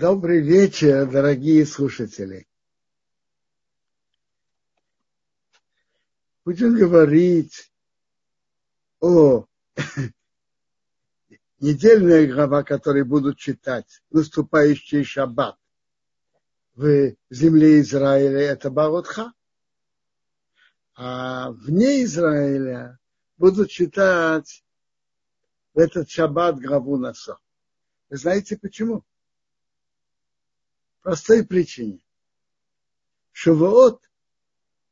Добрый вечер, дорогие слушатели. Будем говорить о недельной глава, которую будут читать, наступающий шаббат в земле Израиля, это Баротха. А вне Израиля будут читать в этот шаббат главу Насо. Вы знаете почему? Простой причине. Шавуот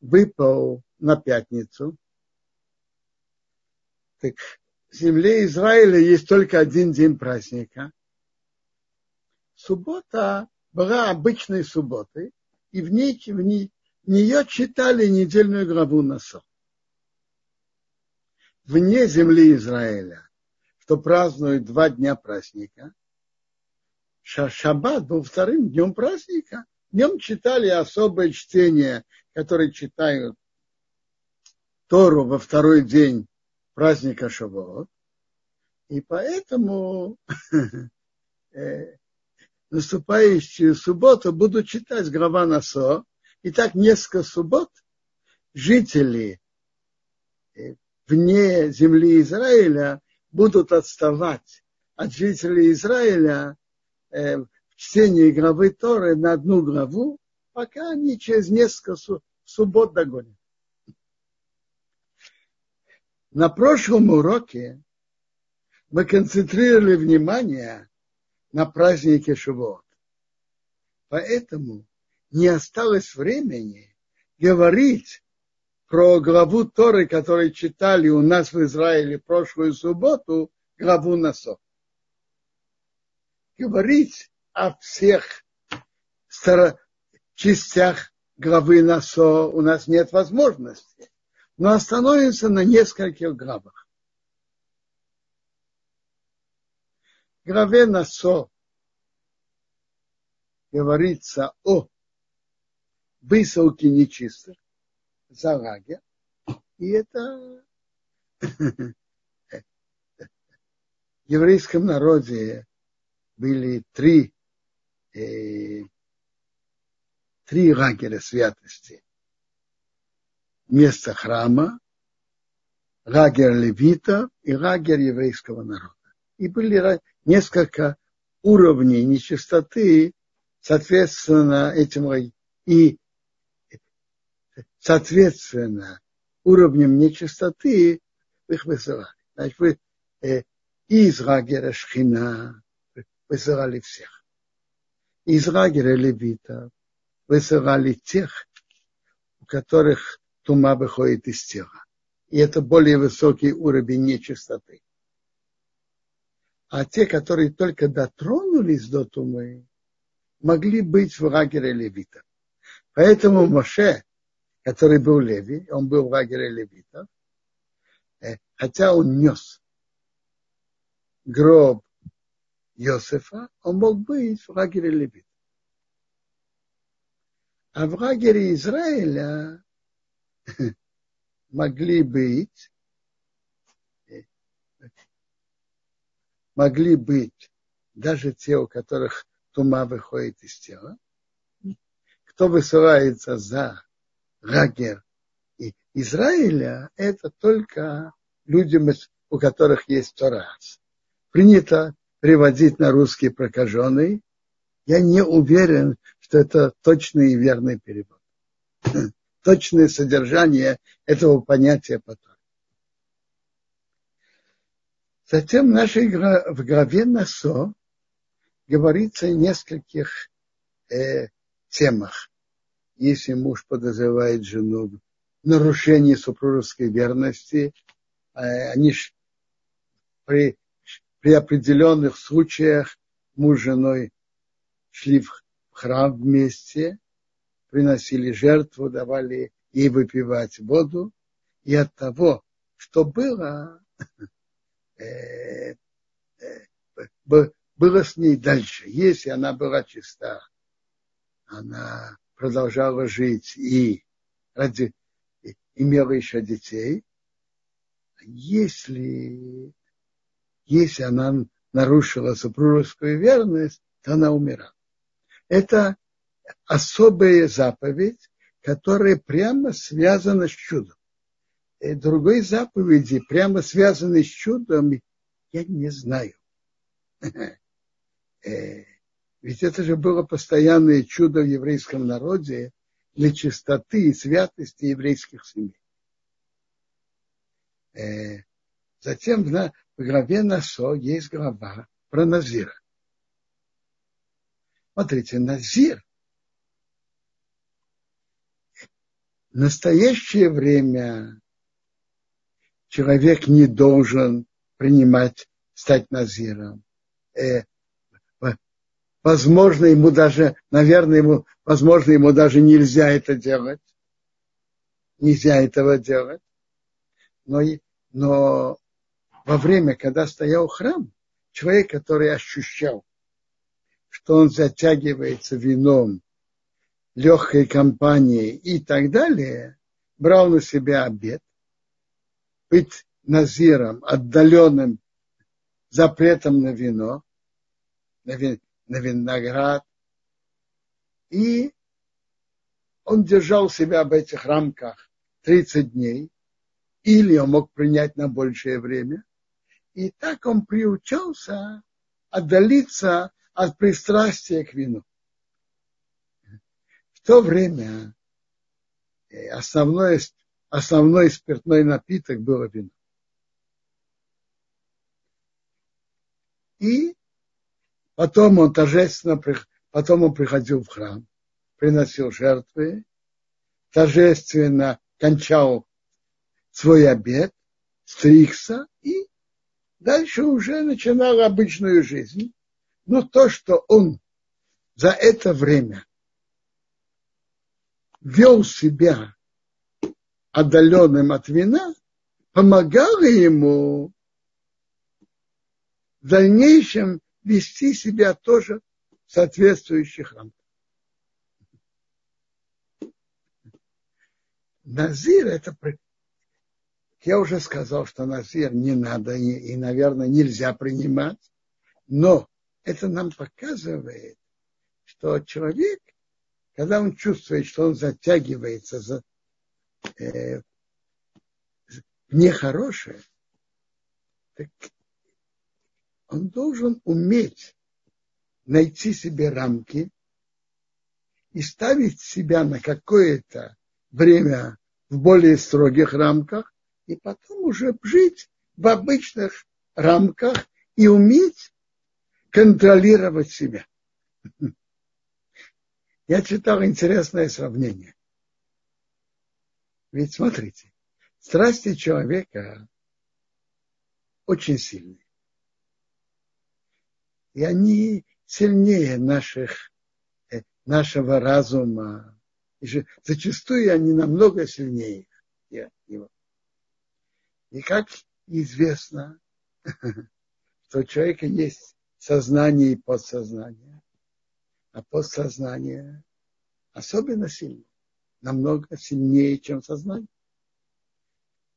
выпал на пятницу. Так в земле Израиля есть только один день праздника. Суббота была обычной субботой, и в ней, в ней в нее читали недельную главу Насо. Вне земли Израиля, что празднуют два дня праздника, Шаббат был вторым днем праздника. Днем читали особое чтение, которое читают Тору во второй день праздника Шавуот. И поэтому э, наступающую субботу буду читать глава Насо. И так несколько суббот жители э, вне земли Израиля будут отставать от жителей Израиля э, в чтении главы Торы на одну главу, пока они через несколько суббот догонят. На прошлом уроке мы концентрировали внимание на празднике Шивот. Поэтому не осталось времени говорить про главу Торы, которую читали у нас в Израиле прошлую субботу, главу Насо. Говорить о всех частях главы Насо у нас нет возможности, но остановимся на нескольких главах. В главе Насо говорится о высылке нечистых за лагерь. И это в еврейском народе были три, э, три лагеря святости. Место храма, лагерь левита и лагерь еврейского народа. И были несколько уровней нечистоты, соответственно, этим и соответственно уровнем нечистоты их высылали. Значит, вы э, из лагеря Шхина высылали всех. Из лагеря Левита высылали тех, у которых тума выходит из тела. И это более высокий уровень нечистоты. А те, которые только дотронулись до тумы, могли быть в лагере левита. Поэтому Моше который был Леви, он был в лагере левитов, хотя он нес гроб Йосефа, он мог быть в лагере левитов. А в лагере Израиля могли быть могли быть даже те, у которых тума выходит из тела, кто высылается за Гагер и Израиля, это только людям, у которых есть Торас. Принято приводить на русский прокаженный. Я не уверен, что это точный и верный перевод. Точное содержание этого понятия потом. Затем в нашей в главе Насо говорится о нескольких э, темах если муж подозревает жену в нарушении супружеской верности, э, они при, при определенных случаях муж с женой шли в храм вместе, приносили жертву, давали ей выпивать воду, и от того, что было, э, э, было с ней дальше. Если она была чиста, она продолжала жить и ради, имела еще детей, если, если она нарушила супружескую верность, то она умирала. это особая заповедь, которая прямо связана с чудом. И другой заповеди, прямо связанной с чудом, я не знаю. Э, ведь это же было постоянное чудо в еврейском народе для чистоты и святости еврейских семей. Затем в главе Насо есть глава про Назира. Смотрите, Назир в настоящее время человек не должен принимать, стать Назиром. Э, возможно, ему даже, наверное, ему, возможно, ему даже нельзя это делать. Нельзя этого делать. Но, но во время, когда стоял храм, человек, который ощущал, что он затягивается вином, легкой компанией и так далее, брал на себя обед, быть назиром, отдаленным запретом на вино, на, вин, на виноград. И он держал себя в этих рамках 30 дней, или он мог принять на большее время. И так он приучался отдалиться от пристрастия к вину. В то время э, основной, основной спиртной напиток было вино. И потом он торжественно, потом он приходил в храм, приносил жертвы, торжественно кончал свой обед, стригся дальше уже начинал обычную жизнь. Но то, что он за это время вел себя отдаленным от вина, помогало ему в дальнейшем вести себя тоже в соответствующих рамках. Назир это я уже сказал, что назир не надо и, и, наверное, нельзя принимать, но это нам показывает, что человек, когда он чувствует, что он затягивается за э, нехорошее, так он должен уметь найти себе рамки и ставить себя на какое-то время в более строгих рамках, и потом уже жить в обычных рамках и уметь контролировать себя. Я читал интересное сравнение. Ведь смотрите, страсти человека очень сильные. И они сильнее наших, э, нашего разума. И же, зачастую они намного сильнее его. И как известно, что у человека есть сознание и подсознание. А подсознание особенно сильно, намного сильнее, чем сознание.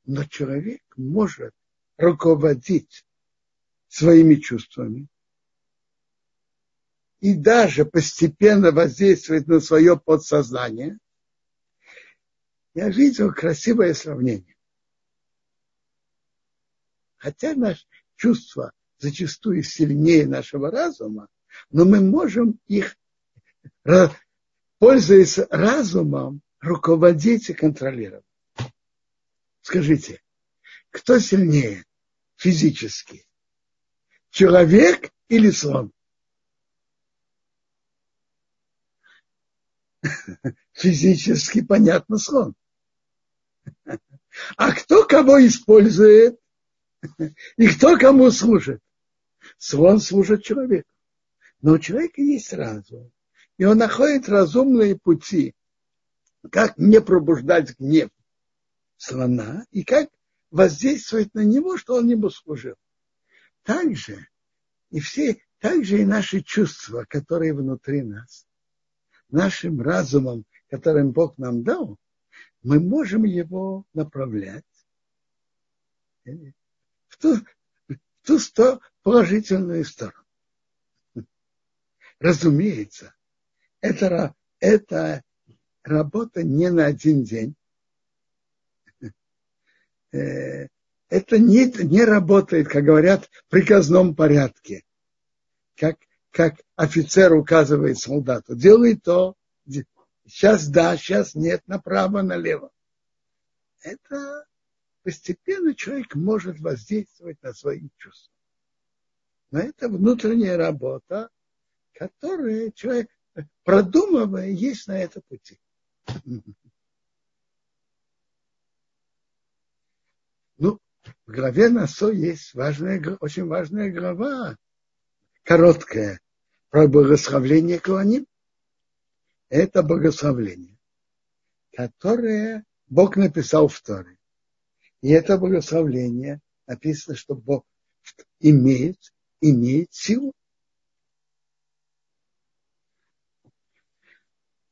Но человек может руководить своими чувствами и даже постепенно воздействовать на свое подсознание. Я видел красивое сравнение. Хотя наше чувство зачастую сильнее нашего разума, но мы можем их, пользуясь разумом, руководить и контролировать. Скажите, кто сильнее физически? Человек или слон? Физически понятно слон. А кто кого использует? И кто кому служит? Слон служит человеку. Но у человека есть разум. И он находит разумные пути, как не пробуждать гнев слона и как воздействовать на него, что он ему служил. Также и все, также и наши чувства, которые внутри нас, нашим разумом, которым Бог нам дал, мы можем его направлять в ту сто, положительную сторону. Разумеется, это, это работа не на один день. Э, это не, не работает, как говорят, в приказном порядке. Как, как офицер указывает солдату. Делай то, сейчас да, сейчас нет, направо, налево. Это постепенно человек может воздействовать на свои чувства. Но это внутренняя работа, которая человек, продумывая, есть на это пути. Ну, в главе Насо есть важная, очень важная глава, короткая, про благословление Куаним. Это благословление, которое Бог написал в Торе. И это благословление написано, что Бог имеет, имеет силу.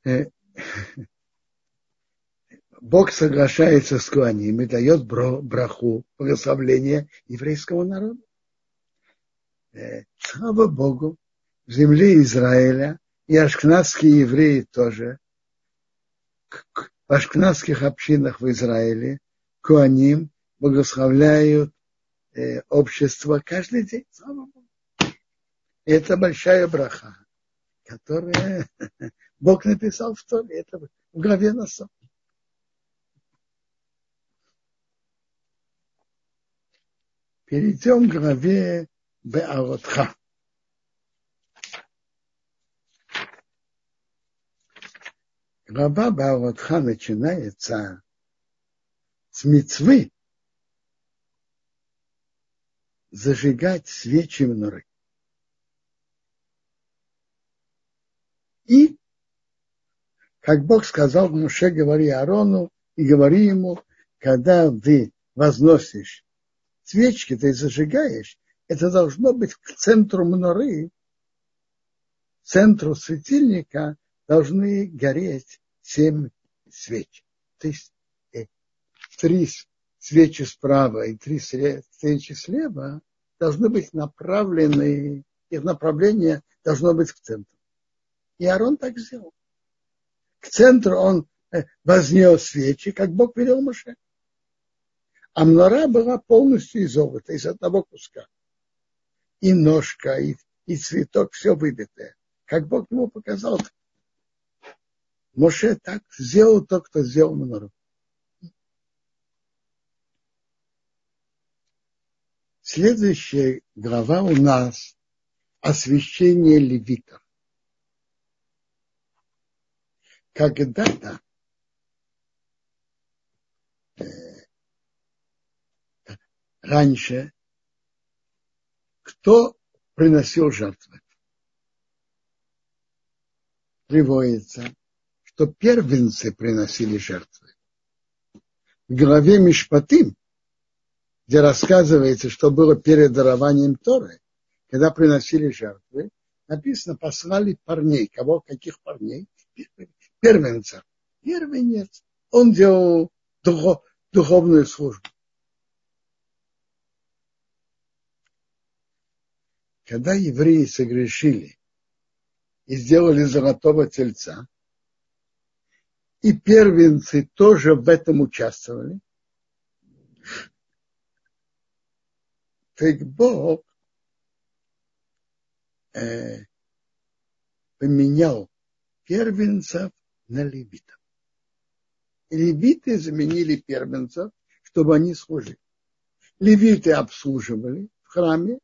Э, Бог соглашается с Куаним и дает браху, благословление еврейскому народу. Э, слава Богу, в земле Израиля и ашкнадские евреи тоже, в ашкнадских общинах в Израиле, Куаним благословляют э, общество каждый день. Слава Богу. Это большая браха, которая Бог написал в Торе, это в главе Насо. Перейдем к главе Беаротха. Глава Беаротха начинается с мецвы зажигать свечи в норы. И, как Бог сказал Муше, говори Арону и говори ему, когда ты возносишь свечки ты зажигаешь, это должно быть к центру мноры, центру светильника должны гореть семь свеч. То есть три свечи справа и три свечи слева должны быть направлены, их направление должно быть к центру. И Арон так сделал. К центру он э, вознес свечи, как Бог велел Моше. А мнора была полностью из золота, из одного куска. И ножка, и, и цветок, все выбитое. Как Бог ему показал. Моше так сделал то, кто сделал мнору. Следующая глава у нас освящение левитов. Когда-то раньше, кто приносил жертвы. Приводится, что первенцы приносили жертвы. В главе Мишпатим, где рассказывается, что было перед дарованием Торы, когда приносили жертвы, написано, послали парней. Кого? Каких парней? Первенца. Первенец. Он делал духовную службу. когда евреи согрешили и сделали золотого тельца, и первенцы тоже в этом участвовали, так Бог э, поменял первенцев на левитов. Левиты заменили первенцев, чтобы они служили. Левиты обслуживали в храме,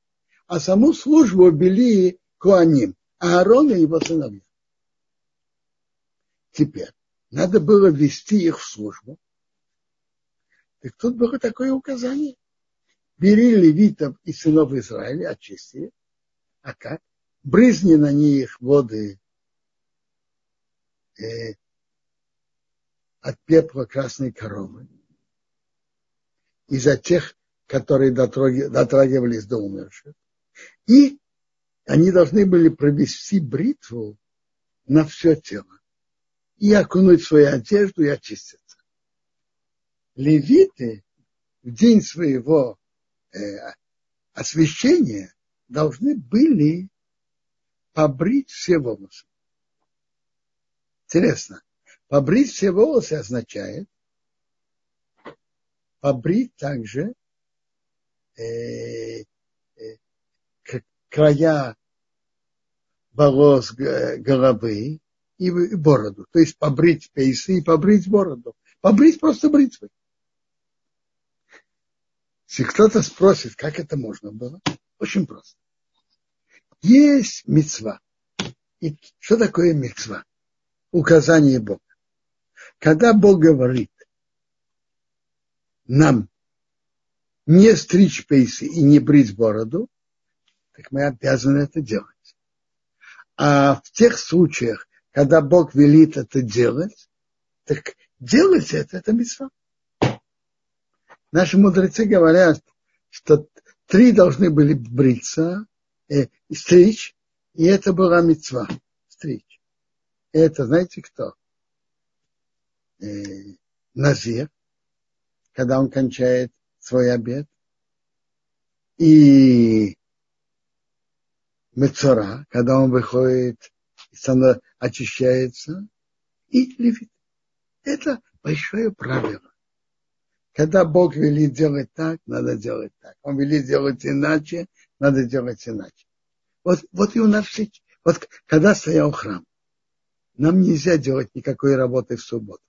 а саму службу вели Куаним, Аарон и его сыновья. Теперь, надо было вести их в службу. Так тут было такое указание. Бери левитов и сынов Израиля, очисти. А как? Брызни на них воды э, от пепла красной коровы. И за тех, которые дотрагивались до умерших. И они должны были провести бритву на все тело и окунуть свою одежду и очиститься. Левиты в день своего освящения должны были побрить все волосы. Интересно. Побрить все волосы означает побрить также э, э, края волос головы и бороду. То есть побрить пейсы и побрить бороду. Побрить просто бритвой. Если кто-то спросит, как это можно было, очень просто. Есть мецва. И что такое мецва? Указание Бога. Когда Бог говорит нам не стричь пейсы и не брить бороду, так мы обязаны это делать. А в тех случаях, когда Бог велит это делать, так делать это, это митцва. Наши мудрецы говорят, что три должны были бриться, э, стричь, и это была мецва стричь. Это знаете кто? Э, Назир, когда он кончает свой обед. И Мецора, когда он выходит очищается. И левит. Это большое правило. Когда Бог велит делать так, надо делать так. Он велит делать иначе, надо делать иначе. Вот, вот и у нас все. Вот когда стоял храм, нам нельзя делать никакой работы в субботу.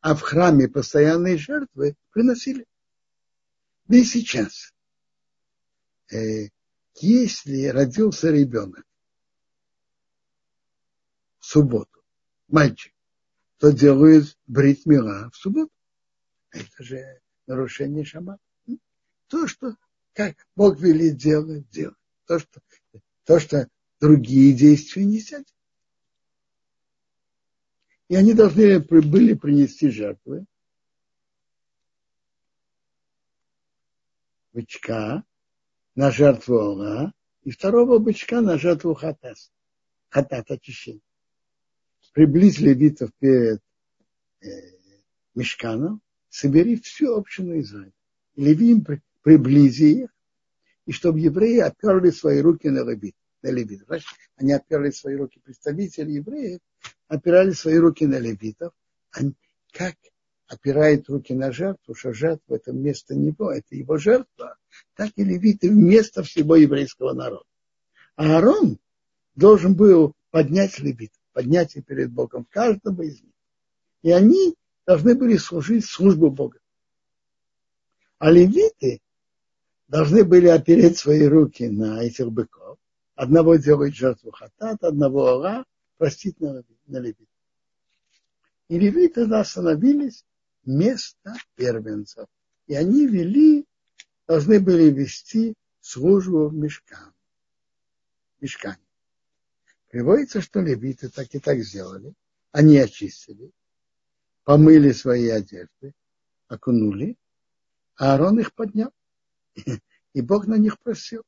А в храме постоянные жертвы приносили. Да и сейчас. Э, если родился ребенок в субботу, мальчик, то делают брит мила в субботу. Это же нарушение шаббата. То, что как Бог велит делать, делать. То, что, то, что другие действия не делать. И они должны были принести жертвы. Бычка на жертву Алла и второго бычка на жертву Хатас. Хатат очищение. Приблизь левитов перед э, мешканом, собери всю общину Израиля. Левим приблизи их, и чтобы евреи оперли свои руки на левит. На левит. Значит, они оперли свои руки, представители евреев опирали свои руки на левитов. Они, как опирает руки на жертву, что жертва это вместо него, это его жертва, так и левиты вместо всего еврейского народа. А Аарон должен был поднять левитов, поднять их перед Богом, каждого из них. И они должны были служить службу Бога. А левиты должны были опереть свои руки на этих быков. Одного делать жертву хатат, одного ора, простить на, левит. И левиты остановились место первенцев. И они вели, должны были вести службу в мешкан. Мешкане. Приводится, что левиты так и так сделали. Они очистили, помыли свои одежды, окунули, а Аарон их поднял. И Бог на них просил.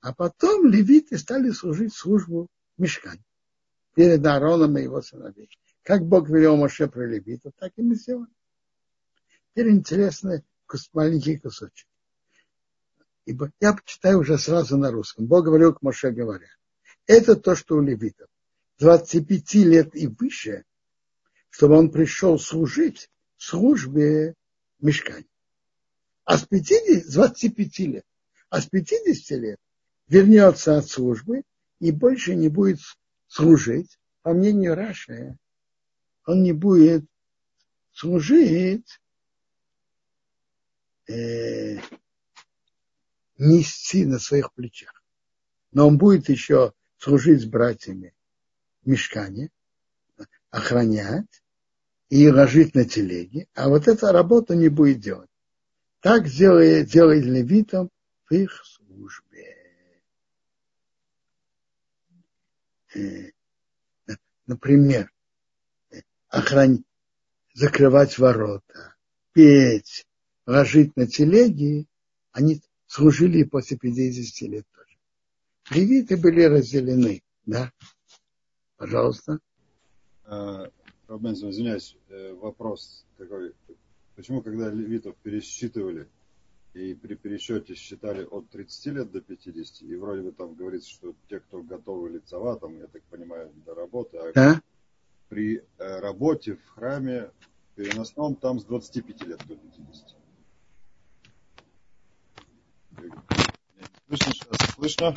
А потом левиты стали служить службу в мешкане перед Аароном и его сыновей. Как Бог велел Моше про левитов, так и мы сделали. Теперь интересный маленький кусочек. Ибо я читаю уже сразу на русском. Бог говорил к Моше, говоря, это то, что у левитов. 25 лет и выше, чтобы он пришел служить службе мешкания. А с 50, с 25 лет, а с 50 лет вернется от службы и больше не будет служить, по мнению Раши, он не будет служить, э, нести на своих плечах. Но он будет еще служить с братьями в мешкане, охранять и ложить на телеге, а вот эта работа не будет делать. Так делает, делает левитам в их службе. Э, например, охранять, закрывать ворота, петь, ложить на телеги, они служили после 50 лет тоже. Левиты были разделены, да? Пожалуйста. Рабензо, извиняюсь, э, вопрос такой. Почему, когда левитов пересчитывали, и при пересчете считали от 30 лет до 50, и вроде бы там говорится, что те, кто готовы лицова, там, я так понимаю, до работы, а да? при э, работе в храме переносном там с 25 лет до 50. Слышно сейчас? Слышно?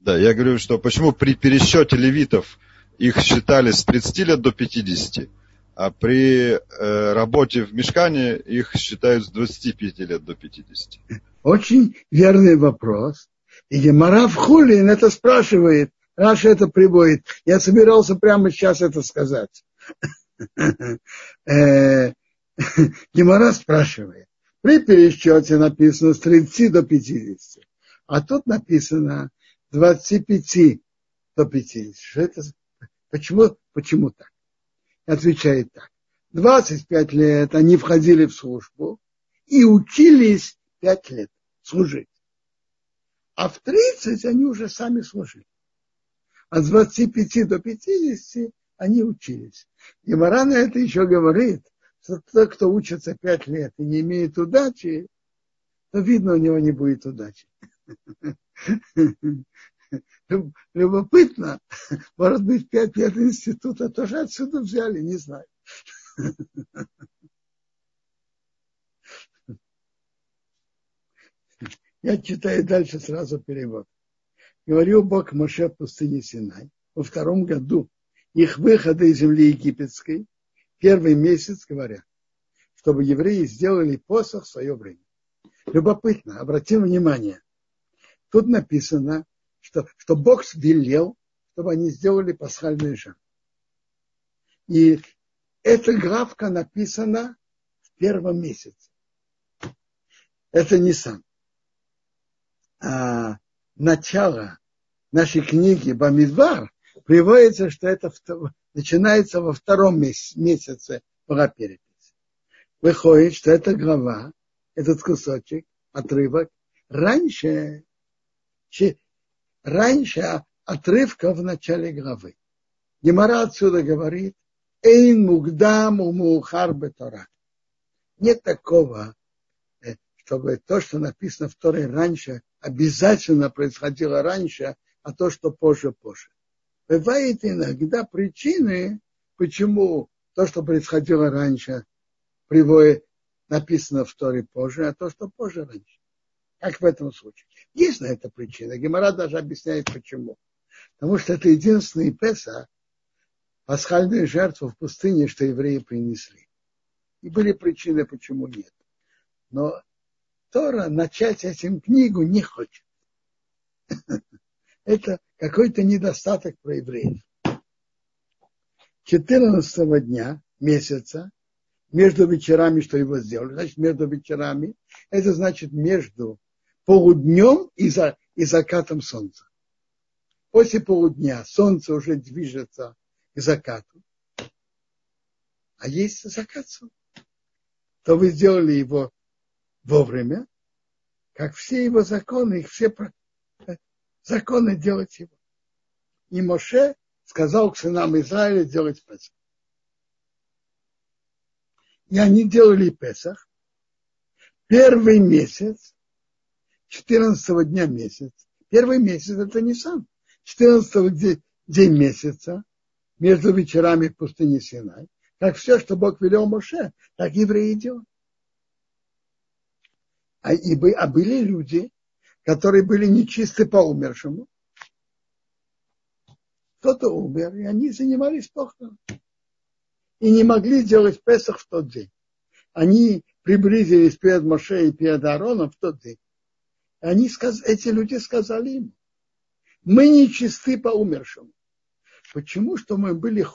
Да, я говорю, что почему при пересчете левитов их считали с 30 лет до 50, а при э, работе в мешкане их считают с 25 лет до 50. Очень верный вопрос. И Гемара Хулин это спрашивает, Раша это приводит. Я собирался прямо сейчас это сказать. Э, Гемора спрашивает. При пересчете написано с 30 до 50. А тут написано 25 до 50. Что это? Почему, почему так? Отвечает так. 25 лет они входили в службу и учились 5 лет служить. А в 30 они уже сами служили. А с 25 до 50 они учились. И Мара на это еще говорит, что тот, кто учится 5 лет и не имеет удачи, то видно, у него не будет удачи. Любопытно. Может быть, пять лет института тоже отсюда взяли, не знаю. Я читаю дальше сразу перевод. Говорил Бог Моше в пустыне Синай во втором году их выхода из земли египетской, первый месяц, говоря, чтобы евреи сделали посох в свое время. Любопытно, обратим внимание. Тут написано, что, что Бог велел, чтобы они сделали пасхальную жертву. И эта графка написана в первом месяце. Это не сам. А начало нашей книги Бамидбар приводится, что это начинается во втором месяце пора переписи. Выходит, что эта глава, этот кусочек, отрывок, раньше раньше отрывка в начале главы. Гемара отсюда говорит, Эйн мугдам умухар бетора. Нет такого, э, чтобы то, что написано в Торе раньше, обязательно происходило раньше, а то, что позже, позже. Бывает иногда причины, почему то, что происходило раньше, приводит, написано в Торе позже, а то, что позже раньше. Как в этом случае. Есть на это причина. Гемора даже объясняет почему. Потому что это единственный Песа, пасхальную жертву в пустыне, что евреи принесли. И были причины, почему нет. Но Тора начать этим книгу не хочет. Это какой-то недостаток про евреев. 14 дня месяца, между вечерами, что его сделали, значит, между вечерами, это значит между полуднем и, за, и закатом солнца. После полудня солнце уже движется к закату. А есть закат солнца. То вы сделали его вовремя, как все его законы, их все законы делать его. И Моше сказал к сынам Израиля делать Песах. И они делали Песах. Первый месяц 14 дня месяц. Первый месяц это не сам. 14 день месяца между вечерами в пустыне Синай. Как все, что Бог велел Моше, так евреи делают. А, и, а были люди, которые были нечисты по умершему. Кто-то умер, и они занимались похороном. И не могли сделать Песах в тот день. Они приблизились перед Моше и перед Аароном в тот день. Они, эти люди сказали им, мы не чисты по умершим. Почему? Что мы были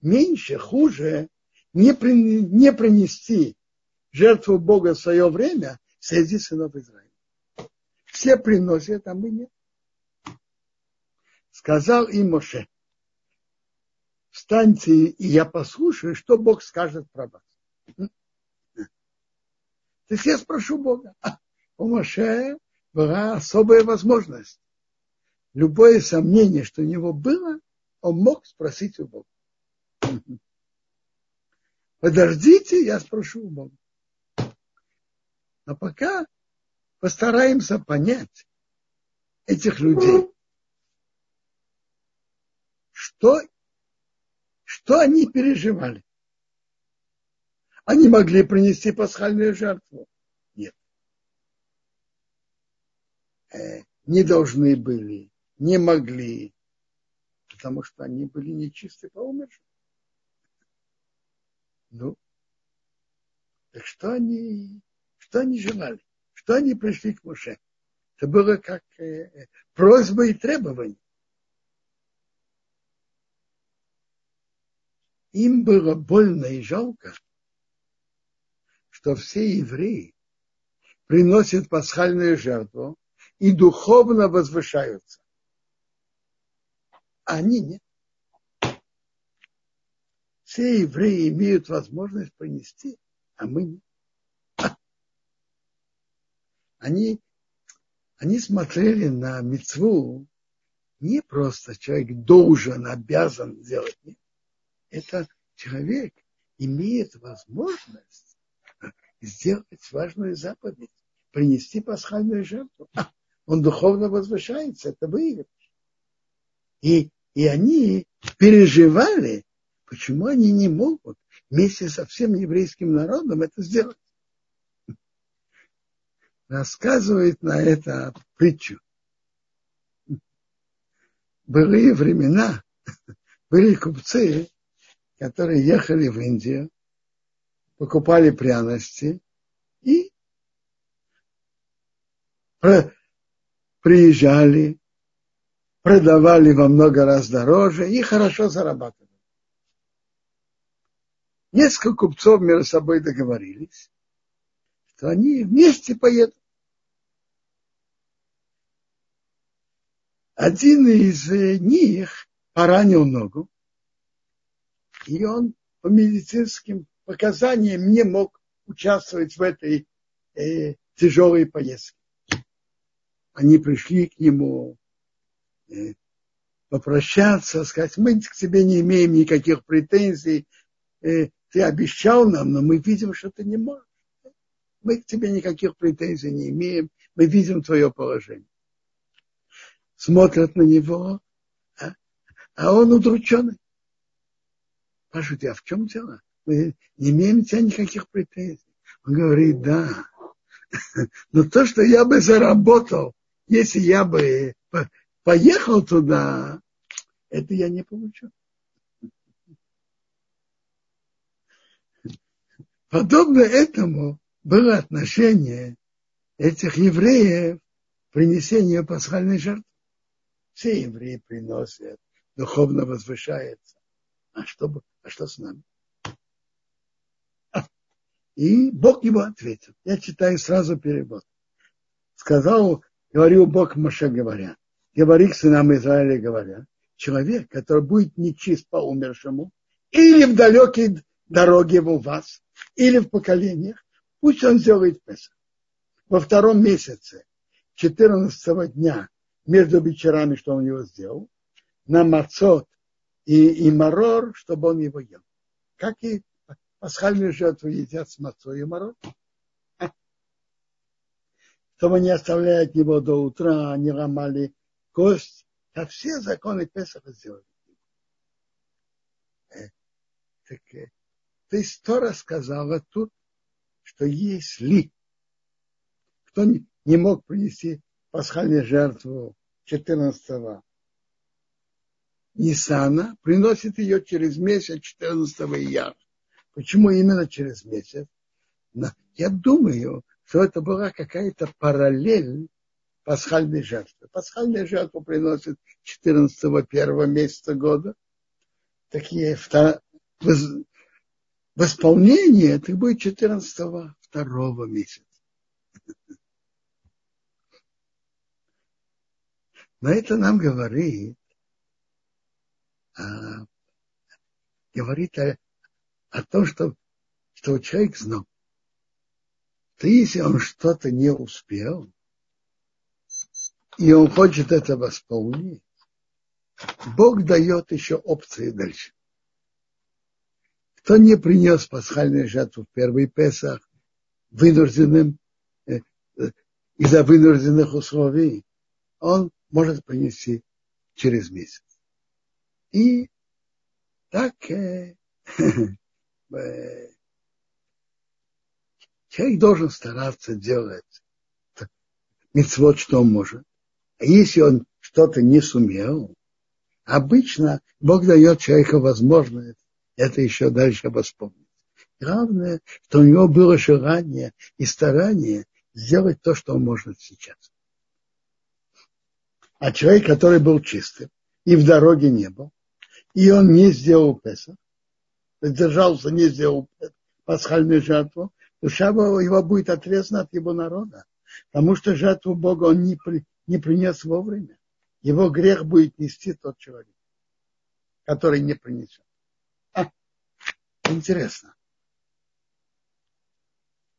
меньше, хуже, не, при, не принести жертву Бога в свое время среди сынов Израиля. Все приносят, а мы нет. Сказал им Моше, встаньте, и я послушаю, что Бог скажет про вас. То есть я спрошу Бога. А у Моше была особая возможность. Любое сомнение, что у него было, он мог спросить у Бога. Подождите, я спрошу у Бога. А пока постараемся понять этих людей. Что Что они переживали? Они могли принести пасхальную жертву? Нет. Э, не должны были, не могли, потому что они были нечисты по умершим. Ну, так что они, что они желали? Что они пришли к Моше? Это было как э, просьба и требование. Им было больно и жалко, что все евреи приносят пасхальную жертву и духовно возвышаются. Они нет. Все евреи имеют возможность принести, а мы нет. Они, они смотрели на мецву не просто человек должен, обязан сделать. Нет. Это человек имеет возможность сделать важную заповедь, принести пасхальную жертву. Он духовно возвышается, это выигрыш. И, и они переживали, почему они не могут вместе со всем еврейским народом это сделать. Рассказывает на это притчу. Были времена, были купцы, которые ехали в Индию, покупали пряности и приезжали, продавали во много раз дороже и хорошо зарабатывали. Несколько купцов между собой договорились, что они вместе поедут. Один из них поранил ногу, и он по медицинским показаниям не мог участвовать в этой э, тяжелой поездке они пришли к нему э, попрощаться, сказать, мы к тебе не имеем никаких претензий, э, ты обещал нам, но мы видим, что ты не можешь. Мы к тебе никаких претензий не имеем, мы видим твое положение. Смотрят на него, а, а он удрученный. Спрашивают, а в чем дело? Мы не имеем у тебя никаких претензий. Он говорит, да. Но то, что я бы заработал если я бы поехал туда, это я не получу. Подобно этому было отношение этих евреев принесению пасхальной жертвы. Все евреи приносят, духовно возвышается. А что, а что с нами? И Бог ему ответил. Я читаю сразу перевод. Сказал говорил Бог Моше говоря, говори к сынам Израиля говоря, человек, который будет нечист по умершему, или в далекой дороге у вас, или в поколениях, пусть он сделает Песах. Во втором месяце, 14 дня, между вечерами, что он его сделал, на мацот и, и марор, чтобы он его ел. Как и пасхальную жертву едят с мацой и марор чтобы не оставлять его до утра, не ломали кость. Как все законы Песаха сделали. Э, так, э, ты сто рассказала тут, что если кто не, мог принести пасхальную жертву 14-го Нисана, приносит ее через месяц 14 ияр. Почему именно через месяц? Я думаю, что это была какая-то параллель пасхальной жертвы. Пасхальная жертва приносит 14 первого месяца года. Такие в, в исполнении это будет 14 второго месяца. Но это нам говорит, а, говорит о, о том, что, что человек знал, то если он что-то не успел, и он хочет это восполнить, Бог дает еще опции дальше. Кто не принес пасхальную жертву в первый Песах вынужденным, э, э, из-за вынужденных условий, он может принести через месяц. И Так э, э, человек должен стараться делать мецвод, что он может. А если он что-то не сумел, обычно Бог дает человеку возможность это еще дальше воспомнить. Главное, что у него было желание и старание сделать то, что он может сейчас. А человек, который был чистым и в дороге не был, и он не сделал Песах, задержался, не сделал пасхальную жертву, душа его будет отрезана от его народа. Потому что жертву Бога он не, при, не принес вовремя. Его грех будет нести тот человек, который не принесет. А, интересно.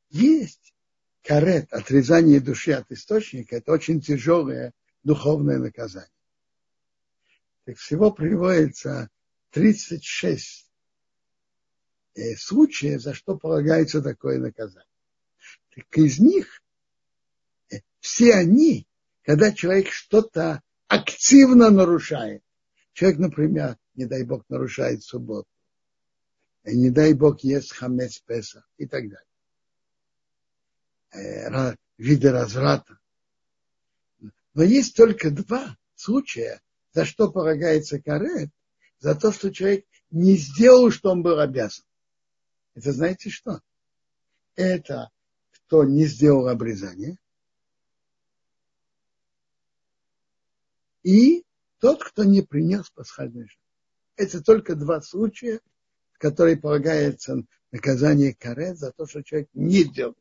Есть карет, отрезание души от источника, это очень тяжелое духовное наказание. Так всего приводится 36 э, случаев, за что полагается такое наказание. Так из них э, все они, когда человек что-то активно нарушает. Человек, например, не дай Бог, нарушает субботу. И не дай Бог, ест хамец Песах и так далее. Э, виды разврата. Но есть только два случая, за что полагается карет, за то, что человек не сделал, что он был обязан. Это знаете что? Это кто не сделал обрезание. И тот, кто не принес пасхальный жертву. Это только два случая, в которые полагается наказание карет за то, что человек не делает.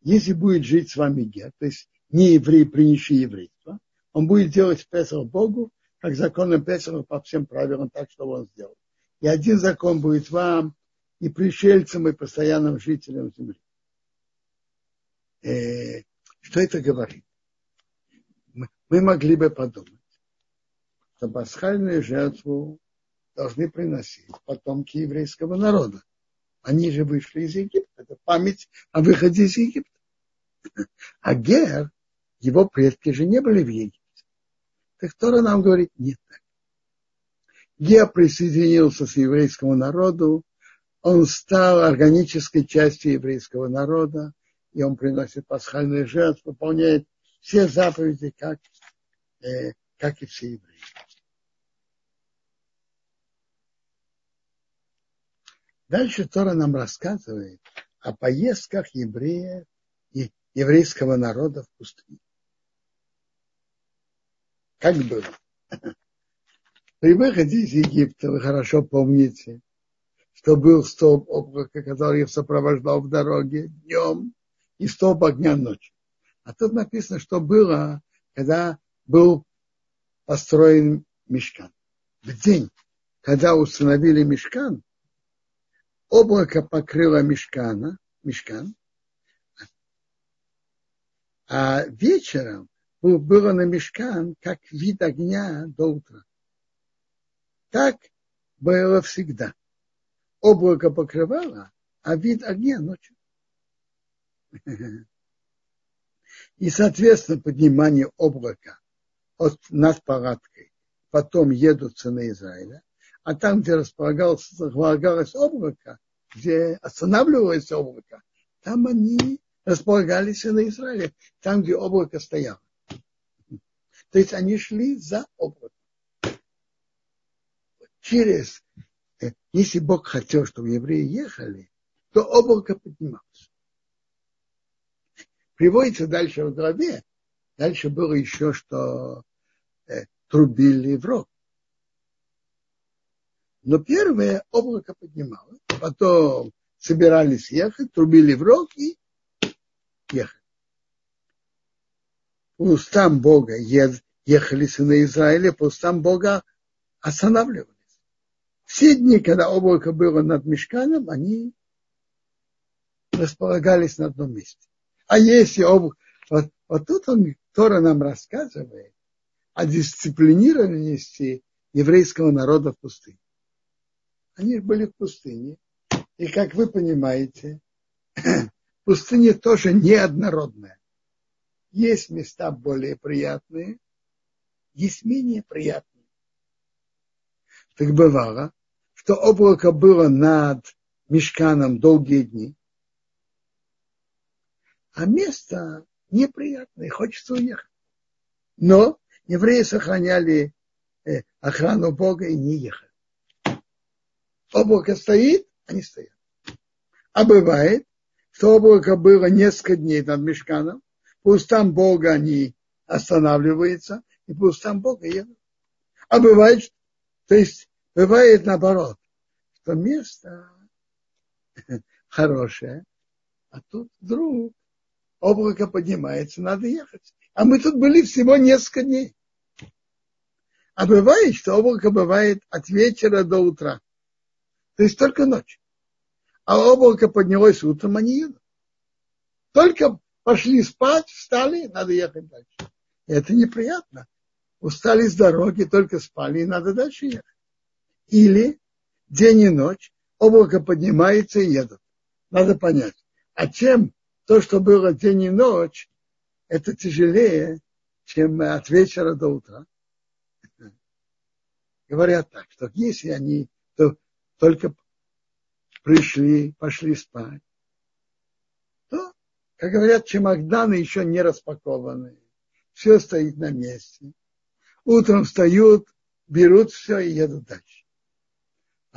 Если будет жить с вами гет, то есть не еврей, принявший еврейство, он будет делать Песах Богу, как законом Песаха по всем правилам, так, что он сделал. И один закон будет вам, и пришельцам, и постоянным жителям земли. Э, что это говорит? Мы могли бы подумать, что пасхальную жертву должны приносить потомки еврейского народа. Они же вышли из Египта. Это память о выходе из Египта. А Гер, его предки же не были в Египте. Так Тора нам говорит, нет так. Гер присоединился к еврейскому народу, он стал органической частью еврейского народа, и он приносит пасхальные жертвы, выполняет все заповеди, как, э, как и все евреи. Дальше Тора нам рассказывает о поездках евреев и еврейского народа в пустыне. Как было? При выходе из Египта, вы хорошо помните, что был столб облака, который их сопровождал в дороге днем, и столб огня ночью. А тут написано, что было, когда был построен мешкан. В день, когда установили мешкан, облако покрыло мешкана, мешкан, а вечером было на мешкан как вид огня до утра. Так было всегда. Облако покрывало, а вид огня ночью. И, соответственно, поднимание облака от, над палаткой потом едут на Израиля, а там, где располагалось, облако, где останавливалось облако, там они располагались на Израиле, там, где облако стояло. То есть они шли за облаком. Через, э, если Бог хотел, чтобы евреи ехали, то облако поднималось. Приводится дальше в главе. Дальше было еще, что э, трубили в рог. Но первое облако поднималось, потом собирались ехать, трубили в рог и ехали. По устам Бога ехали сыны Израиля, по устам Бога останавливались. Все дни, когда облако было над мешканом, они располагались на одном месте. А если облако... Вот, вот тут он, Тора нам рассказывает о дисциплинированности еврейского народа в пустыне. Они были в пустыне. И, как вы понимаете, пустыня тоже неоднородная. Есть места более приятные, есть менее приятные. Так бывало, что облако было над мешканом долгие дни, а место неприятное, хочется уехать. Но евреи сохраняли э, охрану Бога и не ехали. Облако стоит, они стоят. А бывает, что облако было несколько дней над мешканом, по устам Бога они останавливаются, и по устам Бога едут. А бывает, то есть бывает наоборот, что место хорошее, а тут вдруг облако поднимается, надо ехать. А мы тут были всего несколько дней. А бывает, что облако бывает от вечера до утра. То есть только ночь. А облако поднялось утром, они едут. Только пошли спать, встали, надо ехать дальше. И это неприятно. Устали с дороги, только спали, и надо дальше ехать. Или день и ночь, облако поднимается и едут. Надо понять. А чем то, что было день и ночь, это тяжелее, чем от вечера до утра. Говорят так, что если они то только пришли, пошли спать, то, как говорят, чемоданы еще не распакованы, все стоит на месте. Утром встают, берут все и едут дальше.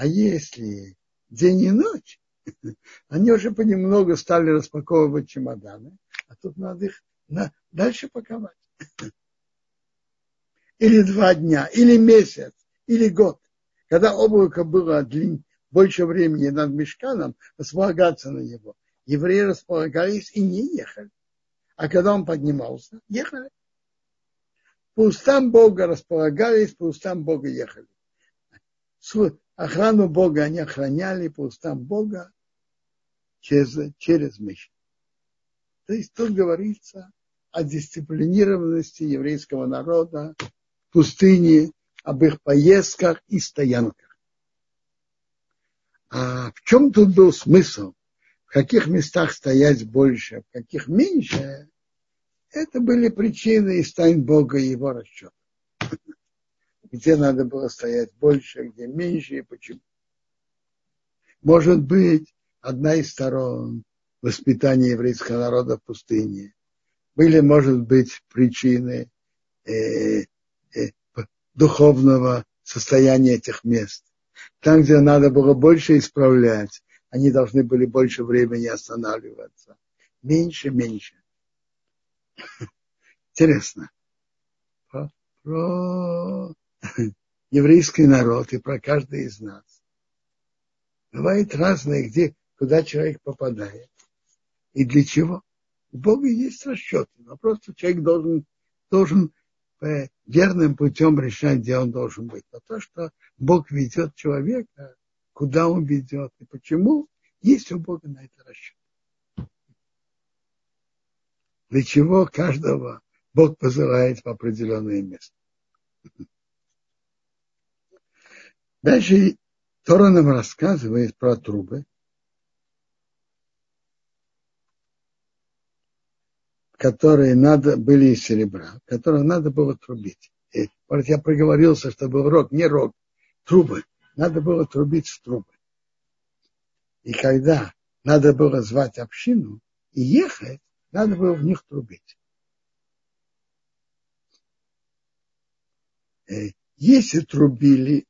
А если день и ночь, они уже понемногу стали распаковывать чемоданы, а тут надо их на, дальше паковать. Или два дня, или месяц, или год. Когда облако было длин, больше времени над мешканом, располагаться на него, евреи располагались и не ехали. А когда он поднимался, ехали. По устам Бога располагались, по устам Бога ехали охрану Бога они охраняли по устам Бога через, через мощь. То есть тут говорится о дисциплинированности еврейского народа в пустыне, об их поездках и стоянках. А в чем тут был смысл? В каких местах стоять больше, в каких меньше? Это были причины из тайн Бога и его расчета где надо было стоять больше, где меньше и почему. Может быть, одна из сторон воспитания еврейского народа в пустыне. Были, может быть, причины э, э, духовного состояния этих мест. Там, где надо было больше исправлять, они должны были больше времени останавливаться. Меньше, меньше. Интересно. Про, еврейский народ и про каждый из нас. Бывает разное, где, куда человек попадает. И для чего? У Бога есть расчеты, но просто человек должен, должен э, верным путем решать, где он должен быть. Но то, что Бог ведет человека, куда он ведет и почему, есть у Бога на это расчет. Для чего каждого Бог посылает в определенное место. Дальше Тора нам рассказывает про трубы, которые надо были из серебра, которые надо было трубить. И, вот я проговорился, что был рог, не рог, трубы. Надо было трубить в трубы. И когда надо было звать общину и ехать, надо было в них трубить. Э, если трубили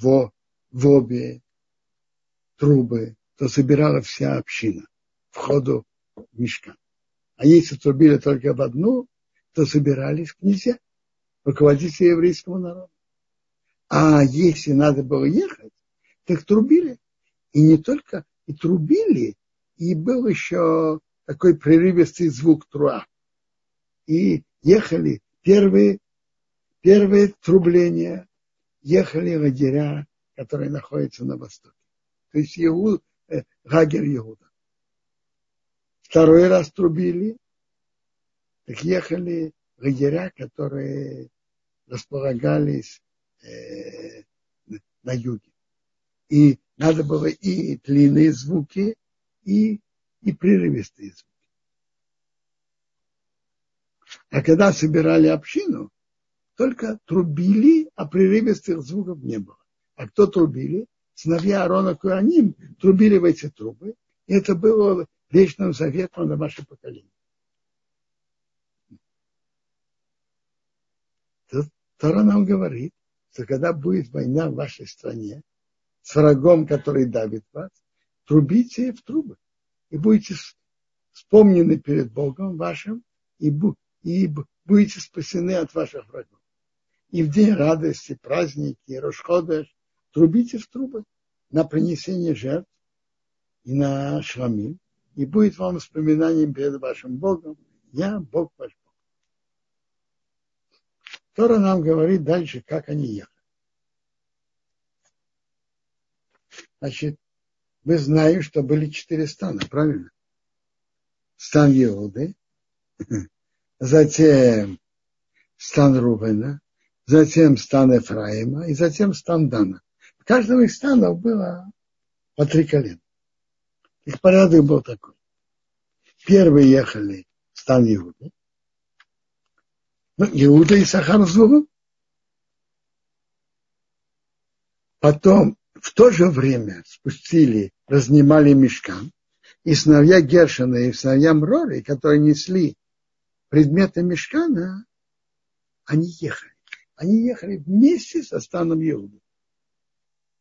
в, в обе трубы, то собирала вся община входу в мешкан. А если трубили только в одну, то собирались князья, руководители еврейского народа. А если надо было ехать, так трубили. И не только, и трубили, и был еще такой прерывистый звук труа. И ехали первые, первые трубления ехали лагеря, которые находятся на востоке. То есть Иуд, э, лагерь Иуда. Второй раз трубили, так ехали лагеря, которые располагались э, на юге. И надо было и длинные звуки, и, и прерывистые звуки. А когда собирали общину, только трубили, а прерывистых звуков не было. А кто трубили? Сыновья Аарона Куаним трубили в эти трубы. И это было вечным заветом на ваше поколение. Тора нам говорит, что когда будет война в вашей стране с врагом, который давит вас, трубите в трубы и будете вспомнены перед Богом вашим и, и будете спасены от ваших врагов. И в день радости, праздники, Рошходыш, трубите в трубы на принесение жертв и на шламим, и будет вам воспоминанием перед вашим Богом, я Бог ваш Бог. Тора нам говорит дальше, как они ехали. Значит, мы знаем, что были четыре стана, правильно? Стан Иуды, затем стан Рубена, затем стан Ефраима и затем стан Дана. В каждом из станов было по три колена. Их порядок был такой. Первые ехали в стан Иуды. Ну, Иуда и Сахар с Потом в то же время спустили, разнимали мешкан, и сыновья Гершина и сыновья Мрори, которые несли предметы мешкана, они ехали. Они ехали вместе со станом Иуды.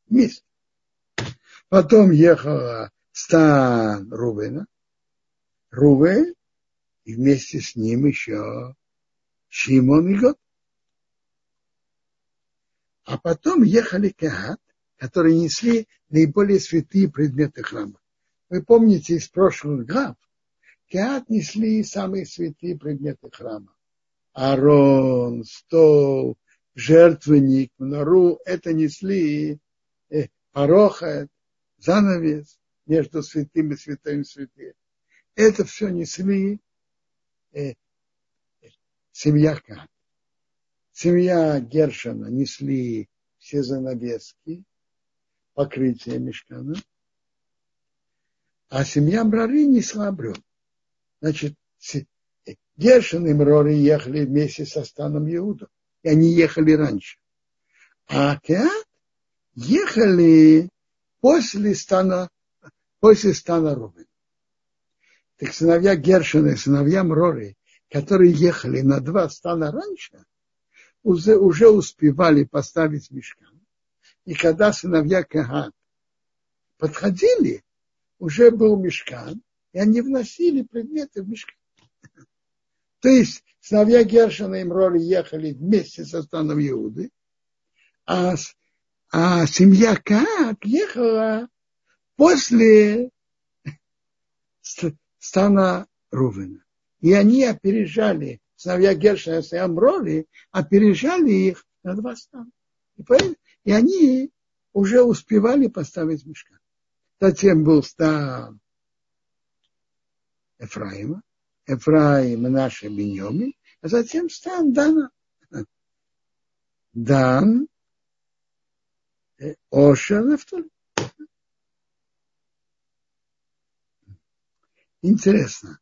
Вместе. Потом ехала стан Рувена. Рувен, и вместе с ним еще Шимон и Год. А потом ехали Кагат, которые несли наиболее святые предметы храма. Вы помните из прошлых глав, Кеат несли самые святые предметы храма. Арон, стол, жертвенник, нору, это несли э, порохет, занавес между святыми и святыми святыми. Это все несли э, семья Кат. Семья Гершина несли все занавески, покрытие мешкана, а семья Мрари несла бревна. Значит, Гершин и Мрори ехали вместе со станом Иуда. И они ехали раньше. А Кеат ехали после стана, после стана Рубин. Так сыновья Гершина и сыновья Мрори, которые ехали на два стана раньше, уже, уже успевали поставить мешкан. И когда сыновья Кагат подходили, уже был мешкан, и они вносили предметы в мешкан. То есть сыновья Гершина и Мроли ехали вместе со станом Иуды, а, а семья Каат ехала после стана Рувена. И они опережали, сыновья Гершина и Амроли, опережали их на два стана. И и они уже успевали поставить мешка. Затем был стан Ефраима, Ефраим наши Беньоми, а затем стан Дана. Дан, э, Оша, Нафтали. Интересно.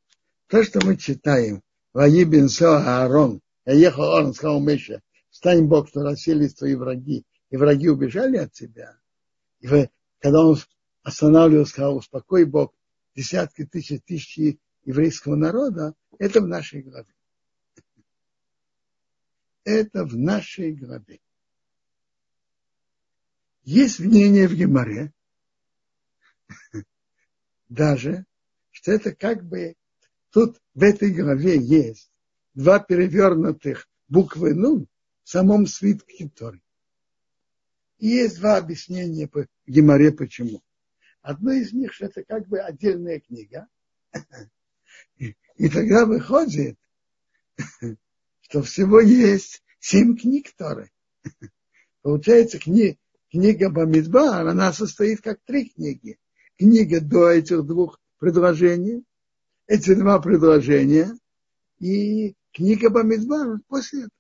То, что мы читаем, Ваи Бенсо Аарон, я ехал Аарон, сказал Меша, стань Бог, что расселись твои враги, и враги убежали от тебя. И когда он останавливал, сказал, успокой Бог, десятки тысяч, тысячи еврейского народа, это в нашей главе. Это в нашей главе. Есть мнение в Геморе, даже, что это как бы тут в этой главе есть два перевернутых буквы «ну» в самом свитке Торы. И есть два объяснения по Геморе почему. Одно из них, что это как бы отдельная книга. И тогда выходит, что всего есть семь книг Торы. Получается, кни, книга Бамидбар, она состоит как три книги. Книга до этих двух предложений, эти два предложения, и книга Бамидбар после этого.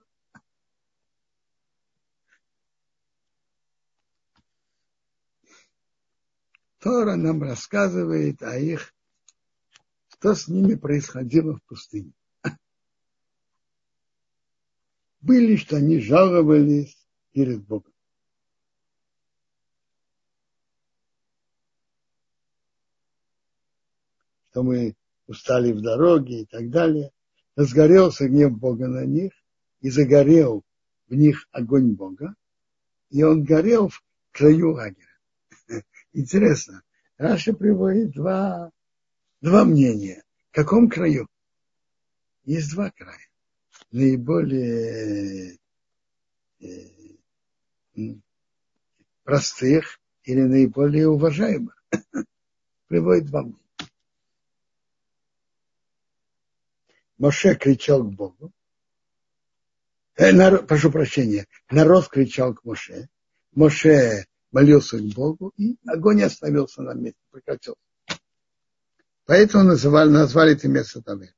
Тора нам рассказывает о их, что с ними происходило в пустыне. Были, что они жаловались перед Богом. Что мы устали в дороге и так далее. Разгорелся гнев Бога на них, и загорел в них огонь Бога, и он горел в краю лагеря. Интересно, Раша приводит два два мнения. В каком краю? Есть два края. Наиболее э, простых или наиболее уважаемых. Приводит два мнения. Моше кричал к Богу. Э, народ, прошу прощения, народ кричал к Моше. Моше молился к Богу, и огонь остановился на месте, прекратился. Поэтому называли, назвали это место Тавер.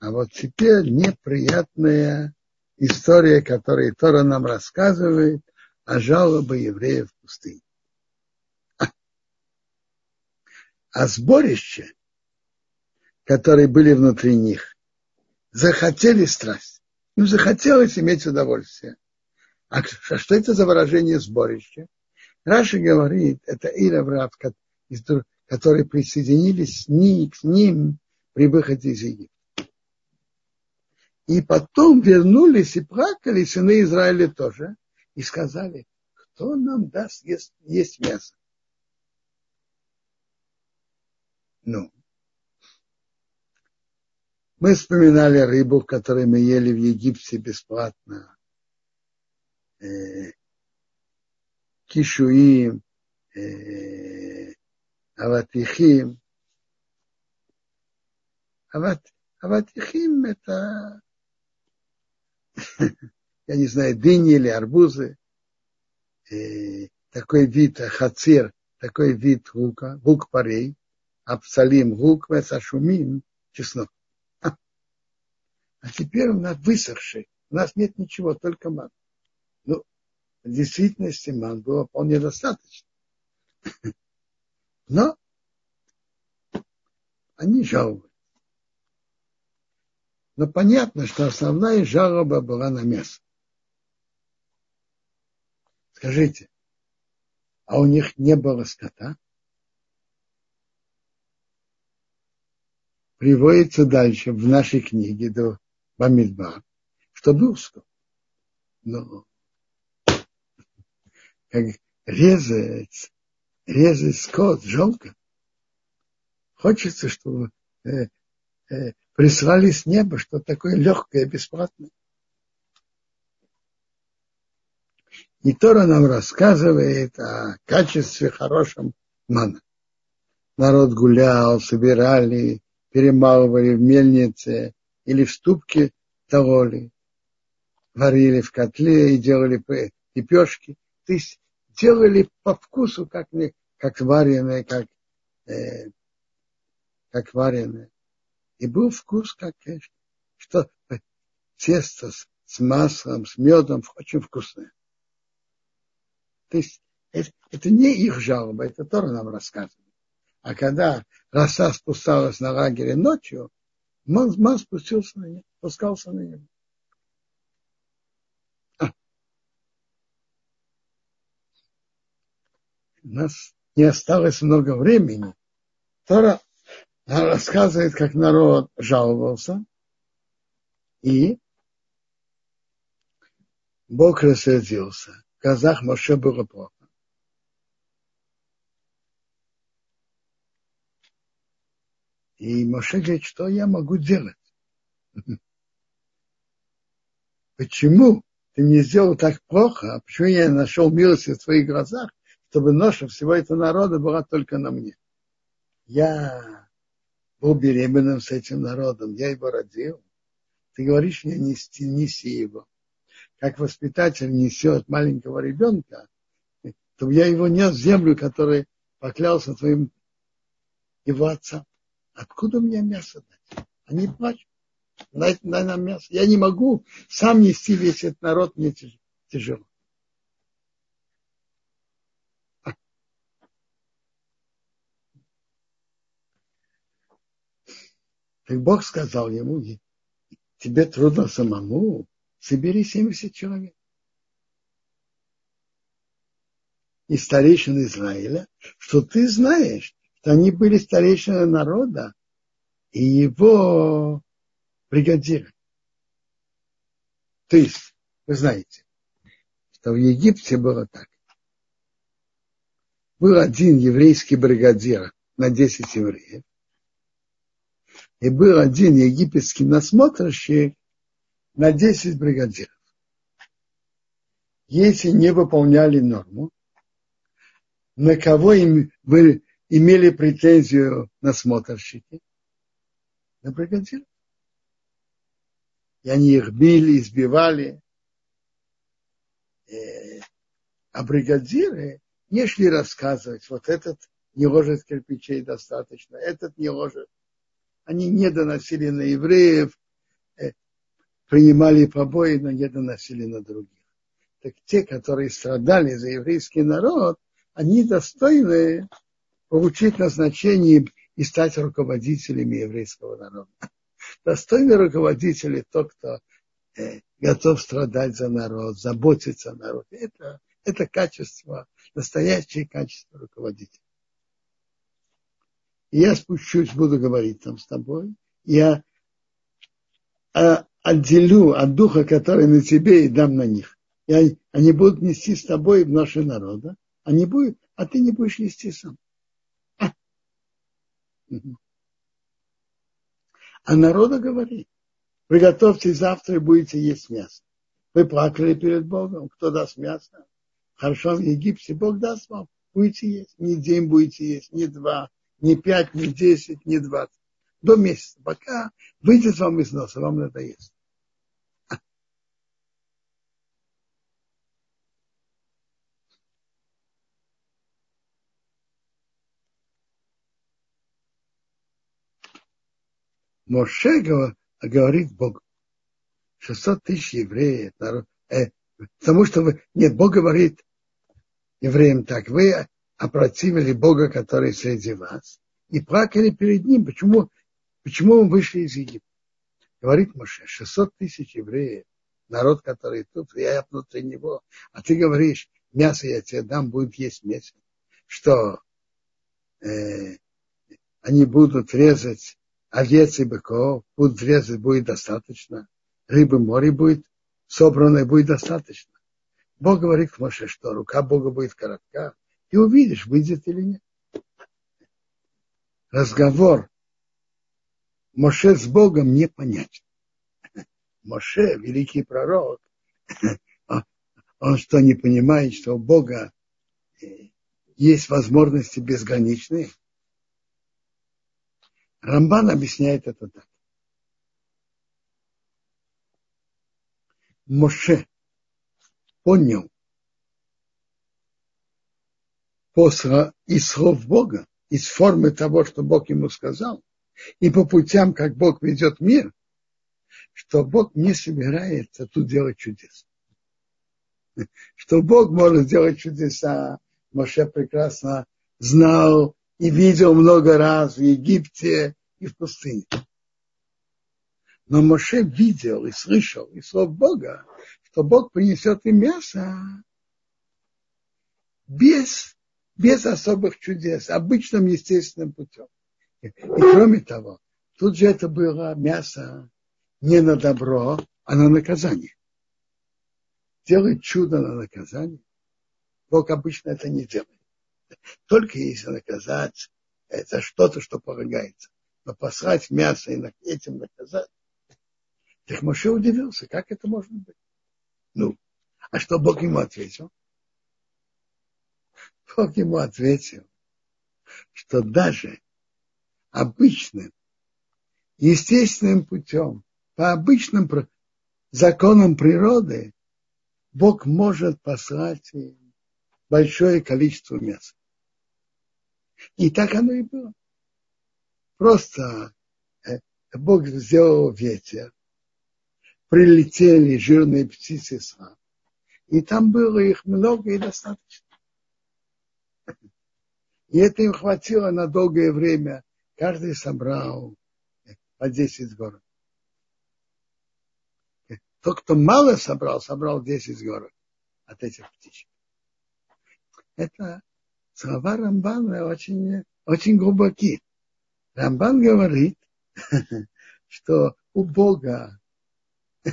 А вот теперь неприятная история, которую Тора нам рассказывает о жалобе евреев в пустыне. А сборище, которые были внутри них, захотели страсть. Им захотелось иметь удовольствие. А что это за выражение сборище? Раша говорит, это Ираврав, которые присоединились к ним при выходе из Египта. И потом вернулись и плакали сыны Израиля тоже. И сказали, кто нам даст есть, есть мясо? Ну, мы вспоминали рыбу, которую мы ели в Египте бесплатно. Э, кишуим, э, аватихим. Ават, аватихим это, я не знаю, дыни или арбузы. Э, такой вид хацир, такой вид лука, лук парей, абсалим, лук, весашумим, чеснок. А теперь у нас высохший. У нас нет ничего, только ман. Ну, в действительности ман было вполне достаточно. Но они жалуют. Но понятно, что основная жалоба была на мясо. Скажите, а у них не было скота? Приводится дальше в нашей книге до Бамидбар, что был скот. Но как резать, резать скот жалко. Хочется, чтобы э, э, прислали с неба что такое легкое, бесплатное. И Тора нам рассказывает о качестве хорошем мана. Народ гулял, собирали, перемалывали в мельнице, или в ступке того варили в котле и делали лепешки. То есть делали по вкусу, как, как вареное, как, э, как вареное. И был вкус, как что тесто с, с маслом, с медом очень вкусное. То есть это, это не их жалоба, это тоже нам рассказывает. А когда роса спускалась на лагере ночью, Ман, ман спустился на него, спускался на него. А. У нас не осталось много времени. Тора рассказывает, как народ жаловался, и Бог рассердился. В глазах Моше было плохо. И Моше говорит, что я могу делать? Почему ты мне сделал так плохо? А почему я нашел милость в твоих глазах, чтобы ноша всего этого народа была только на мне? Я был беременным с этим народом, я его родил. Ты говоришь мне, нести, неси его. Как воспитатель несет маленького ребенка, чтобы я его нес в землю, который поклялся твоим его отцам. Откуда мне мясо дать? Они плачут. Дай, дай нам мясо. Я не могу сам нести весь этот народ, мне тяжело. Так Бог сказал ему, тебе трудно самому, собери 70 человек. И старейшин Израиля, что ты знаешь, что они были старейшины народа и его бригадиры. То есть, вы знаете, что в Египте было так. Был один еврейский бригадир на 10 евреев, и был один египетский насмотрщик на 10 бригадиров. Если не выполняли норму, на кого им вы имели претензию насмотрщики? На бригадиров. И они их били, избивали. Э, а бригадиры не шли рассказывать, вот этот не ложит кирпичей достаточно, этот не ложит. Они не доносили на евреев, э, принимали побои, но не доносили на других. Так те, которые страдали за еврейский народ, они достойны получить назначение и стать руководителями еврейского народа. Достойный руководитель тот, кто э, готов страдать за народ, заботиться о народе. Это, это качество, настоящее качество руководителя. Я спущусь, буду говорить там с тобой. Я а, отделю от духа, который на тебе, и дам на них. И они будут нести с тобой в наши народа, они будут, а ты не будешь нести сам. А народа говорит, приготовьтесь завтра и будете есть мясо. Вы плакали перед Богом, кто даст мясо? Хорошо, в Египте Бог даст вам, будете есть. Не день будете есть, не два, не пять, не десять, не двадцать. До месяца, пока выйдет вам из носа, вам надо есть. Моше говорит Богу, 600 тысяч евреев, народ, э, потому что вы, нет, Бог говорит евреям так, вы опротивили Бога, который среди вас, и плакали перед ним. Почему, почему вы вышли из Египта? Говорит Моше, 600 тысяч евреев, народ, который тут, я внутри него, а ты говоришь, мясо я тебе дам, будет есть месяц. Что э, они будут резать овец и быков, будут резать, будет достаточно. Рыбы море будет собранной, будет достаточно. Бог говорит Моше, что рука Бога будет коротка, и увидишь, выйдет или нет. Разговор Моше с Богом не понятен. Моше, великий пророк, он что, не понимает, что у Бога есть возможности безграничные? Рамбан объясняет это так. Моше понял из слов Бога, из формы того, что Бог ему сказал, и по путям, как Бог ведет мир, что Бог не собирается тут делать чудес. Что Бог может делать чудеса. Моше прекрасно знал и видел много раз в Египте и в пустыне. Но Моше видел и слышал из слов Бога, что Бог принесет им мясо без, без особых чудес, обычным естественным путем. И, кроме того, тут же это было мясо не на добро, а на наказание. Делать чудо на наказание. Бог обычно это не делает. Только если наказать это что-то, что полагается. Но послать мясо и этим наказать. Так Моше удивился, как это может быть. Ну, а что Бог ему ответил? Бог ему ответил, что даже обычным, естественным путем, по обычным законам природы, Бог может послать большое количество мяса. И так оно и было. Просто э, Бог сделал ветер, прилетели жирные птицы сам, и там было их много и достаточно. И это им хватило на долгое время. Каждый собрал по 10 город. Тот, кто мало собрал, собрал 10 город от этих птичек. Это слова Рамбана очень, очень глубоки. Рамбан говорит, что у Бога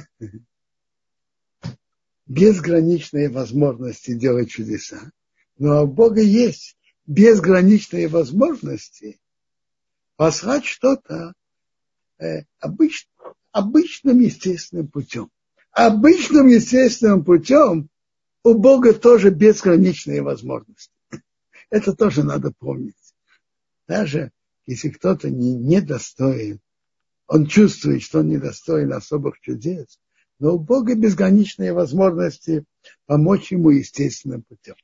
безграничные возможности делать чудеса, но у Бога есть безграничные возможности послать что-то э, обыч, обычным естественным путем. Обычным естественным путем у Бога тоже безграничные возможности. Это тоже надо помнить. Даже если кто-то не, недостоин, он чувствует, что он недостоин особых чудес, но у Бога безграничные возможности помочь ему естественным путем.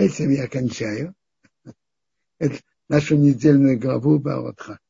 Этим я кончаю. Это нашу недельную главу Баватха.